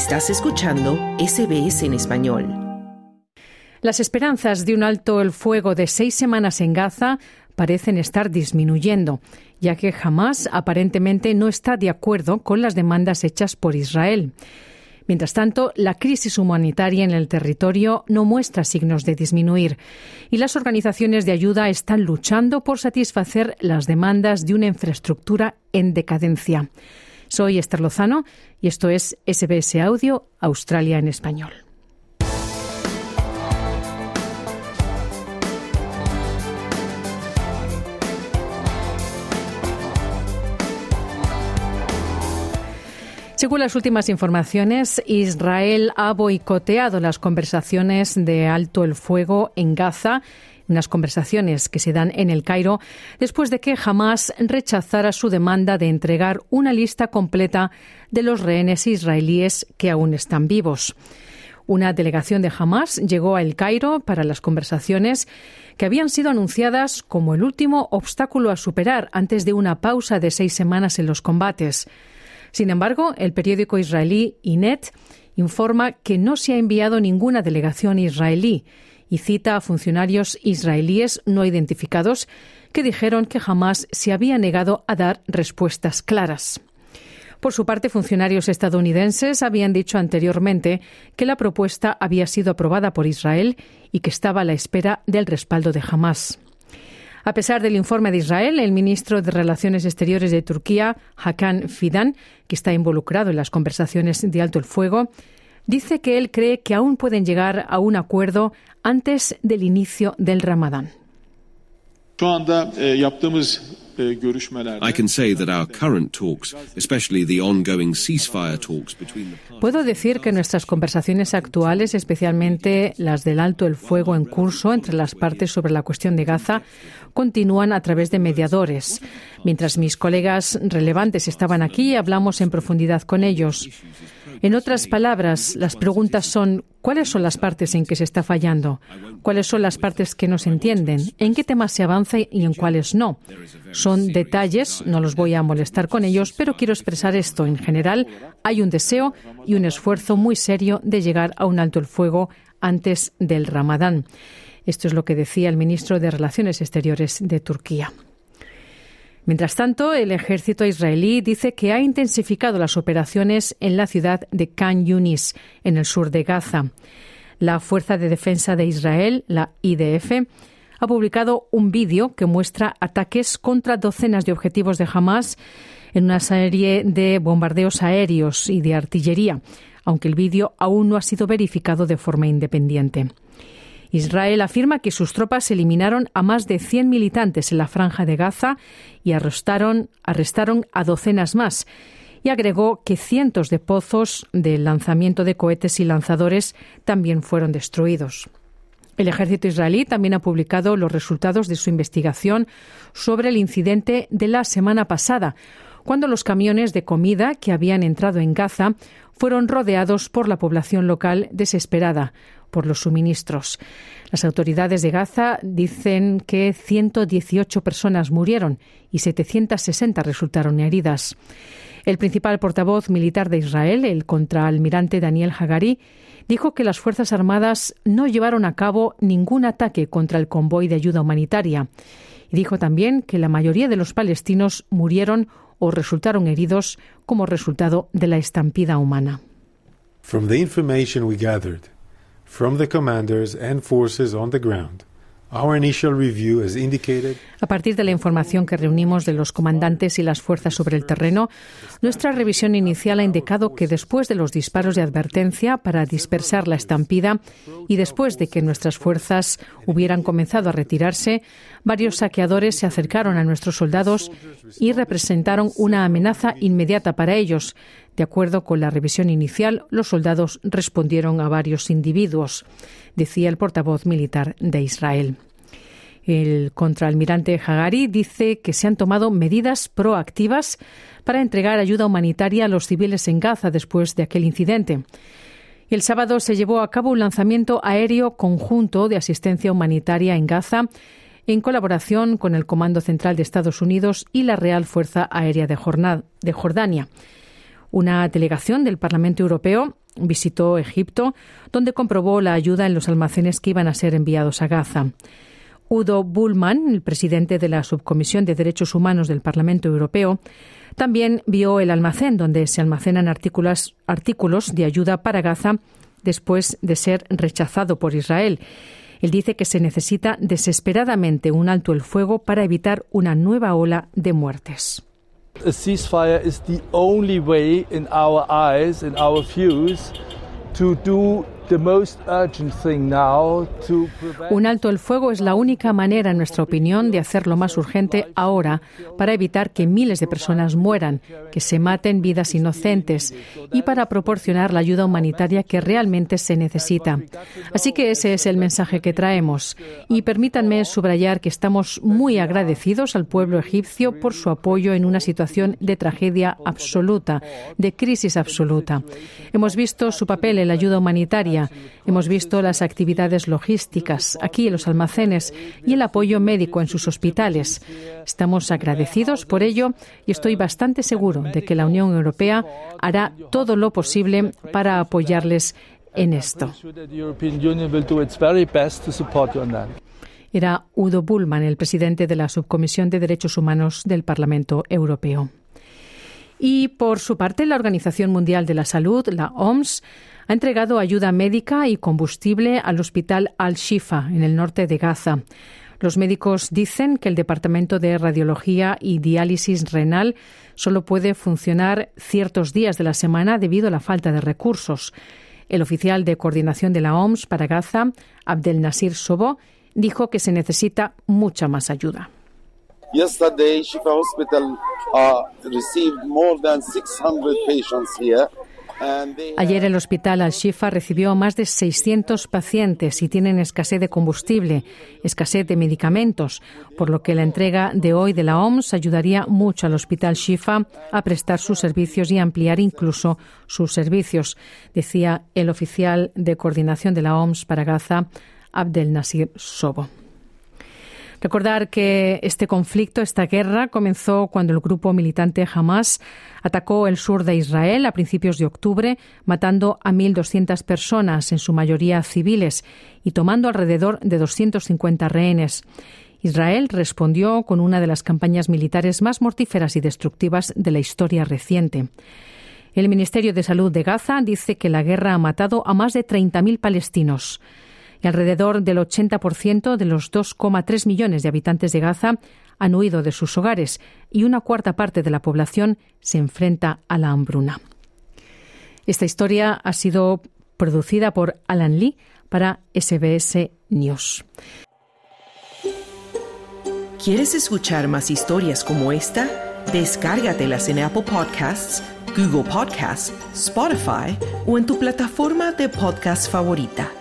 Estás escuchando SBS en español. Las esperanzas de un alto el fuego de seis semanas en Gaza parecen estar disminuyendo, ya que Hamas aparentemente no está de acuerdo con las demandas hechas por Israel. Mientras tanto, la crisis humanitaria en el territorio no muestra signos de disminuir y las organizaciones de ayuda están luchando por satisfacer las demandas de una infraestructura en decadencia. Soy Esther Lozano y esto es SBS Audio Australia en Español. Según las últimas informaciones, Israel ha boicoteado las conversaciones de alto el fuego en Gaza unas conversaciones que se dan en el Cairo después de que Hamas rechazara su demanda de entregar una lista completa de los rehenes israelíes que aún están vivos. Una delegación de Hamas llegó a El Cairo para las conversaciones que habían sido anunciadas como el último obstáculo a superar antes de una pausa de seis semanas en los combates. Sin embargo, el periódico israelí Inet informa que no se ha enviado ninguna delegación israelí y cita a funcionarios israelíes no identificados que dijeron que jamás se había negado a dar respuestas claras. Por su parte, funcionarios estadounidenses habían dicho anteriormente que la propuesta había sido aprobada por Israel y que estaba a la espera del respaldo de Hamas. A pesar del informe de Israel, el ministro de Relaciones Exteriores de Turquía, Hakan Fidan, que está involucrado en las conversaciones de alto el fuego, dice que él cree que aún pueden llegar a un acuerdo antes del inicio del Ramadán. Puedo decir que nuestras conversaciones actuales, especialmente las del alto el fuego en curso entre las partes sobre la cuestión de Gaza, continúan a través de mediadores. Mientras mis colegas relevantes estaban aquí, hablamos en profundidad con ellos. En otras palabras, las preguntas son ¿cuáles son las partes en que se está fallando? ¿Cuáles son las partes que no se entienden? ¿En qué temas se avanza y en cuáles no? Son detalles, no los voy a molestar con ellos, pero quiero expresar esto. En general, hay un deseo y un esfuerzo muy serio de llegar a un alto el fuego antes del Ramadán. Esto es lo que decía el ministro de Relaciones Exteriores de Turquía. Mientras tanto, el ejército israelí dice que ha intensificado las operaciones en la ciudad de Khan Yunis, en el sur de Gaza. La Fuerza de Defensa de Israel, la IDF, ha publicado un vídeo que muestra ataques contra docenas de objetivos de Hamas en una serie de bombardeos aéreos y de artillería, aunque el vídeo aún no ha sido verificado de forma independiente. Israel afirma que sus tropas eliminaron a más de 100 militantes en la franja de Gaza y arrestaron, a docenas más. Y agregó que cientos de pozos de lanzamiento de cohetes y lanzadores también fueron destruidos. El ejército israelí también ha publicado los resultados de su investigación sobre el incidente de la semana pasada, cuando los camiones de comida que habían entrado en Gaza fueron rodeados por la población local desesperada, por los suministros. Las autoridades de Gaza dicen que 118 personas murieron y 760 resultaron heridas. El principal portavoz militar de Israel, el contraalmirante Daniel Hagari, dijo que las Fuerzas Armadas no llevaron a cabo ningún ataque contra el convoy de ayuda humanitaria. Y dijo también que la mayoría de los palestinos murieron o resultaron heridos como resultado de la estampida humana. From the information we gathered, from the commanders and forces on the ground. A partir de la información que reunimos de los comandantes y las fuerzas sobre el terreno, nuestra revisión inicial ha indicado que después de los disparos de advertencia para dispersar la estampida y después de que nuestras fuerzas hubieran comenzado a retirarse, varios saqueadores se acercaron a nuestros soldados y representaron una amenaza inmediata para ellos. De acuerdo con la revisión inicial, los soldados respondieron a varios individuos, decía el portavoz militar de Israel. El contraalmirante Hagari dice que se han tomado medidas proactivas para entregar ayuda humanitaria a los civiles en Gaza después de aquel incidente. El sábado se llevó a cabo un lanzamiento aéreo conjunto de asistencia humanitaria en Gaza en colaboración con el Comando Central de Estados Unidos y la Real Fuerza Aérea de Jordania. Una delegación del Parlamento Europeo visitó Egipto, donde comprobó la ayuda en los almacenes que iban a ser enviados a Gaza. Udo Bullmann, el presidente de la Subcomisión de Derechos Humanos del Parlamento Europeo, también vio el almacén donde se almacenan artículos, artículos de ayuda para Gaza después de ser rechazado por Israel. Él dice que se necesita desesperadamente un alto el fuego para evitar una nueva ola de muertes. A ceasefire is the only way in our eyes, in our views, to do un alto el fuego es la única manera, en nuestra opinión, de hacer lo más urgente ahora para evitar que miles de personas mueran, que se maten vidas inocentes y para proporcionar la ayuda humanitaria que realmente se necesita. Así que ese es el mensaje que traemos. Y permítanme subrayar que estamos muy agradecidos al pueblo egipcio por su apoyo en una situación de tragedia absoluta, de crisis absoluta. Hemos visto su papel en la ayuda humanitaria Hemos visto las actividades logísticas aquí en los almacenes y el apoyo médico en sus hospitales. Estamos agradecidos por ello y estoy bastante seguro de que la Unión Europea hará todo lo posible para apoyarles en esto. Era Udo Bullmann, el presidente de la Subcomisión de Derechos Humanos del Parlamento Europeo. Y por su parte, la Organización Mundial de la Salud, la OMS, ha entregado ayuda médica y combustible al hospital Al-Shifa, en el norte de Gaza. Los médicos dicen que el Departamento de Radiología y Diálisis Renal solo puede funcionar ciertos días de la semana debido a la falta de recursos. El oficial de coordinación de la OMS para Gaza, Abdel Nasir Sobo, dijo que se necesita mucha más ayuda. Yesterday, Shifa Hospital uh, received more than 600 patients here. Ayer el hospital Al-Shifa recibió más de 600 pacientes y tienen escasez de combustible, escasez de medicamentos, por lo que la entrega de hoy de la OMS ayudaría mucho al hospital Shifa a prestar sus servicios y ampliar incluso sus servicios, decía el oficial de coordinación de la OMS para Gaza, Abdel Nasir Sobo. Recordar que este conflicto, esta guerra, comenzó cuando el grupo militante Hamas atacó el sur de Israel a principios de octubre, matando a 1.200 personas, en su mayoría civiles, y tomando alrededor de 250 rehenes. Israel respondió con una de las campañas militares más mortíferas y destructivas de la historia reciente. El Ministerio de Salud de Gaza dice que la guerra ha matado a más de 30.000 palestinos y alrededor del 80% de los 2,3 millones de habitantes de Gaza han huido de sus hogares y una cuarta parte de la población se enfrenta a la hambruna. Esta historia ha sido producida por Alan Lee para SBS News. ¿Quieres escuchar más historias como esta? Descárgatelas en Apple Podcasts, Google Podcasts, Spotify o en tu plataforma de podcast favorita.